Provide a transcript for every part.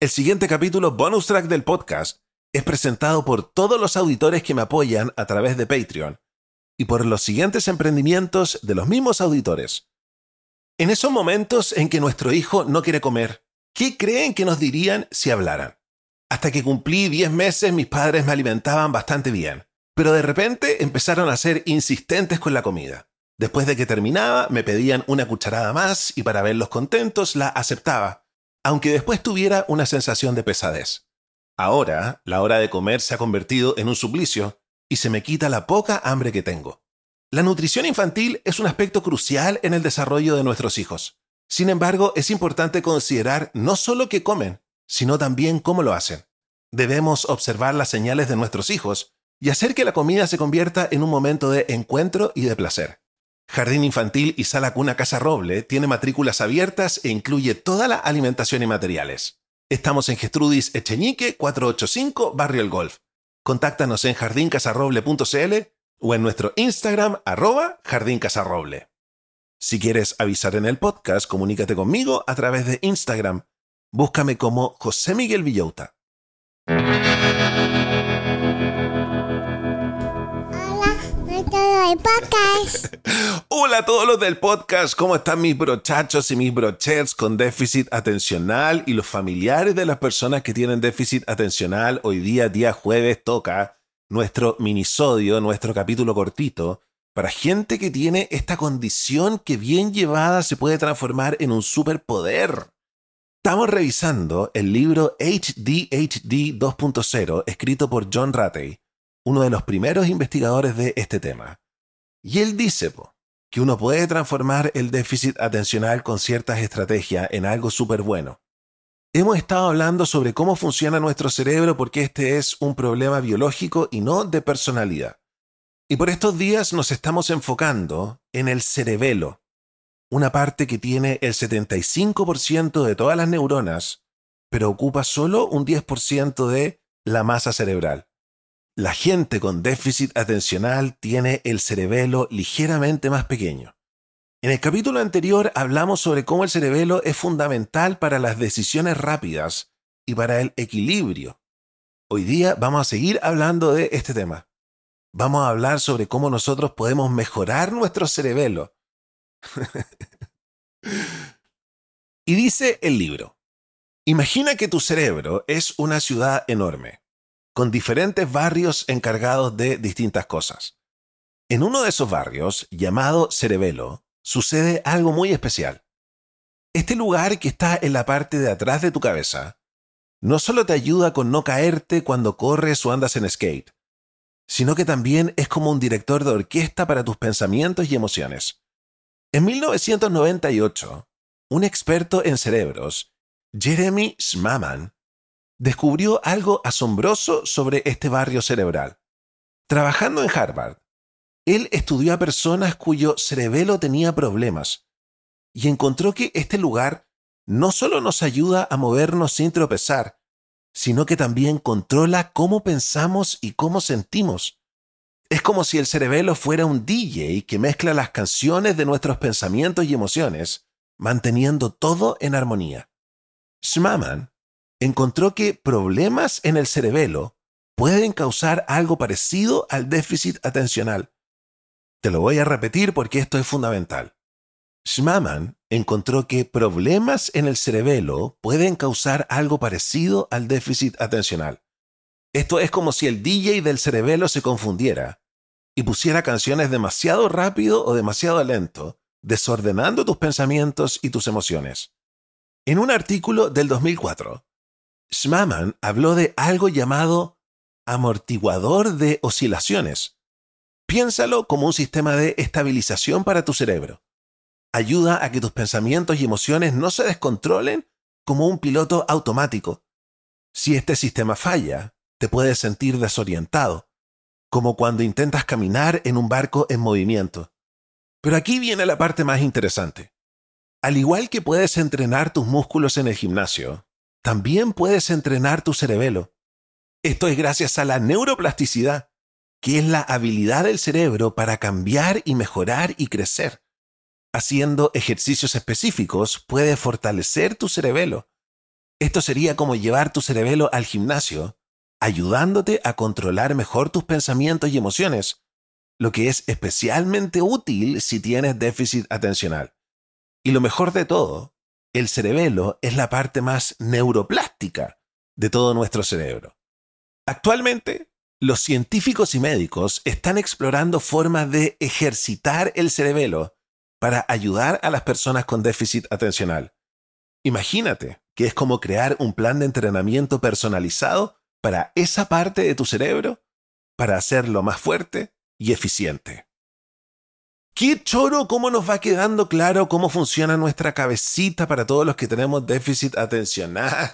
El siguiente capítulo bonus track del podcast es presentado por todos los auditores que me apoyan a través de Patreon y por los siguientes emprendimientos de los mismos auditores. En esos momentos en que nuestro hijo no quiere comer, ¿qué creen que nos dirían si hablaran? Hasta que cumplí 10 meses mis padres me alimentaban bastante bien, pero de repente empezaron a ser insistentes con la comida. Después de que terminaba, me pedían una cucharada más y para verlos contentos la aceptaba, aunque después tuviera una sensación de pesadez. Ahora, la hora de comer se ha convertido en un suplicio y se me quita la poca hambre que tengo. La nutrición infantil es un aspecto crucial en el desarrollo de nuestros hijos. Sin embargo, es importante considerar no solo qué comen, sino también cómo lo hacen. Debemos observar las señales de nuestros hijos y hacer que la comida se convierta en un momento de encuentro y de placer. Jardín Infantil y Sala Cuna Casa Roble tiene matrículas abiertas e incluye toda la alimentación y materiales. Estamos en Gestrudis Echeñique 485 Barrio El Golf. Contáctanos en jardincasarroble.cl o en nuestro Instagram arroba jardincasarroble. Si quieres avisar en el podcast, comunícate conmigo a través de Instagram. Búscame como José Miguel Villota. Hola a todos los del podcast, ¿cómo están mis brochachos y mis brochets con déficit atencional y los familiares de las personas que tienen déficit atencional? Hoy día, día jueves, toca nuestro minisodio, nuestro capítulo cortito, para gente que tiene esta condición que bien llevada se puede transformar en un superpoder. Estamos revisando el libro HDHD 2.0 escrito por John Ratey, uno de los primeros investigadores de este tema. Y él dice que uno puede transformar el déficit atencional con ciertas estrategias en algo súper bueno. Hemos estado hablando sobre cómo funciona nuestro cerebro porque este es un problema biológico y no de personalidad. Y por estos días nos estamos enfocando en el cerebelo, una parte que tiene el 75% de todas las neuronas, pero ocupa solo un 10% de la masa cerebral. La gente con déficit atencional tiene el cerebelo ligeramente más pequeño. En el capítulo anterior hablamos sobre cómo el cerebelo es fundamental para las decisiones rápidas y para el equilibrio. Hoy día vamos a seguir hablando de este tema. Vamos a hablar sobre cómo nosotros podemos mejorar nuestro cerebelo. y dice el libro, imagina que tu cerebro es una ciudad enorme con diferentes barrios encargados de distintas cosas. En uno de esos barrios, llamado Cerebelo, sucede algo muy especial. Este lugar que está en la parte de atrás de tu cabeza no solo te ayuda con no caerte cuando corres o andas en skate, sino que también es como un director de orquesta para tus pensamientos y emociones. En 1998, un experto en cerebros, Jeremy Schmaman, descubrió algo asombroso sobre este barrio cerebral. Trabajando en Harvard, él estudió a personas cuyo cerebelo tenía problemas y encontró que este lugar no solo nos ayuda a movernos sin tropezar, sino que también controla cómo pensamos y cómo sentimos. Es como si el cerebelo fuera un DJ que mezcla las canciones de nuestros pensamientos y emociones, manteniendo todo en armonía. Schmaman encontró que problemas en el cerebelo pueden causar algo parecido al déficit atencional. Te lo voy a repetir porque esto es fundamental. Schmaman encontró que problemas en el cerebelo pueden causar algo parecido al déficit atencional. Esto es como si el DJ del cerebelo se confundiera y pusiera canciones demasiado rápido o demasiado lento, desordenando tus pensamientos y tus emociones. En un artículo del 2004, Schmaman habló de algo llamado amortiguador de oscilaciones. Piénsalo como un sistema de estabilización para tu cerebro. Ayuda a que tus pensamientos y emociones no se descontrolen como un piloto automático. Si este sistema falla, te puedes sentir desorientado, como cuando intentas caminar en un barco en movimiento. Pero aquí viene la parte más interesante. Al igual que puedes entrenar tus músculos en el gimnasio, también puedes entrenar tu cerebelo. Esto es gracias a la neuroplasticidad, que es la habilidad del cerebro para cambiar y mejorar y crecer. Haciendo ejercicios específicos puede fortalecer tu cerebelo. Esto sería como llevar tu cerebelo al gimnasio, ayudándote a controlar mejor tus pensamientos y emociones, lo que es especialmente útil si tienes déficit atencional. Y lo mejor de todo, el cerebelo es la parte más neuroplástica de todo nuestro cerebro. Actualmente, los científicos y médicos están explorando formas de ejercitar el cerebelo para ayudar a las personas con déficit atencional. Imagínate que es como crear un plan de entrenamiento personalizado para esa parte de tu cerebro para hacerlo más fuerte y eficiente. Qué choro cómo nos va quedando claro cómo funciona nuestra cabecita para todos los que tenemos déficit atencional.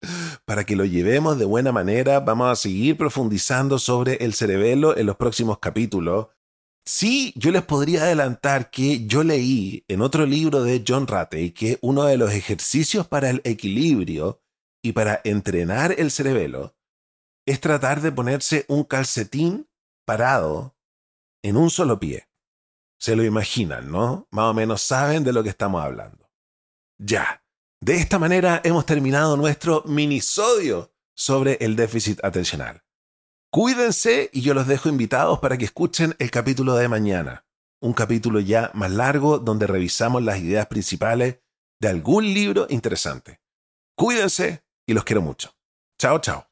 para que lo llevemos de buena manera, vamos a seguir profundizando sobre el cerebelo en los próximos capítulos. Sí, yo les podría adelantar que yo leí en otro libro de John Ratey que uno de los ejercicios para el equilibrio y para entrenar el cerebelo es tratar de ponerse un calcetín parado en un solo pie. Se lo imaginan, ¿no? Más o menos saben de lo que estamos hablando. Ya, de esta manera hemos terminado nuestro minisodio sobre el déficit atencional. Cuídense y yo los dejo invitados para que escuchen el capítulo de mañana, un capítulo ya más largo donde revisamos las ideas principales de algún libro interesante. Cuídense y los quiero mucho. Chao, chao.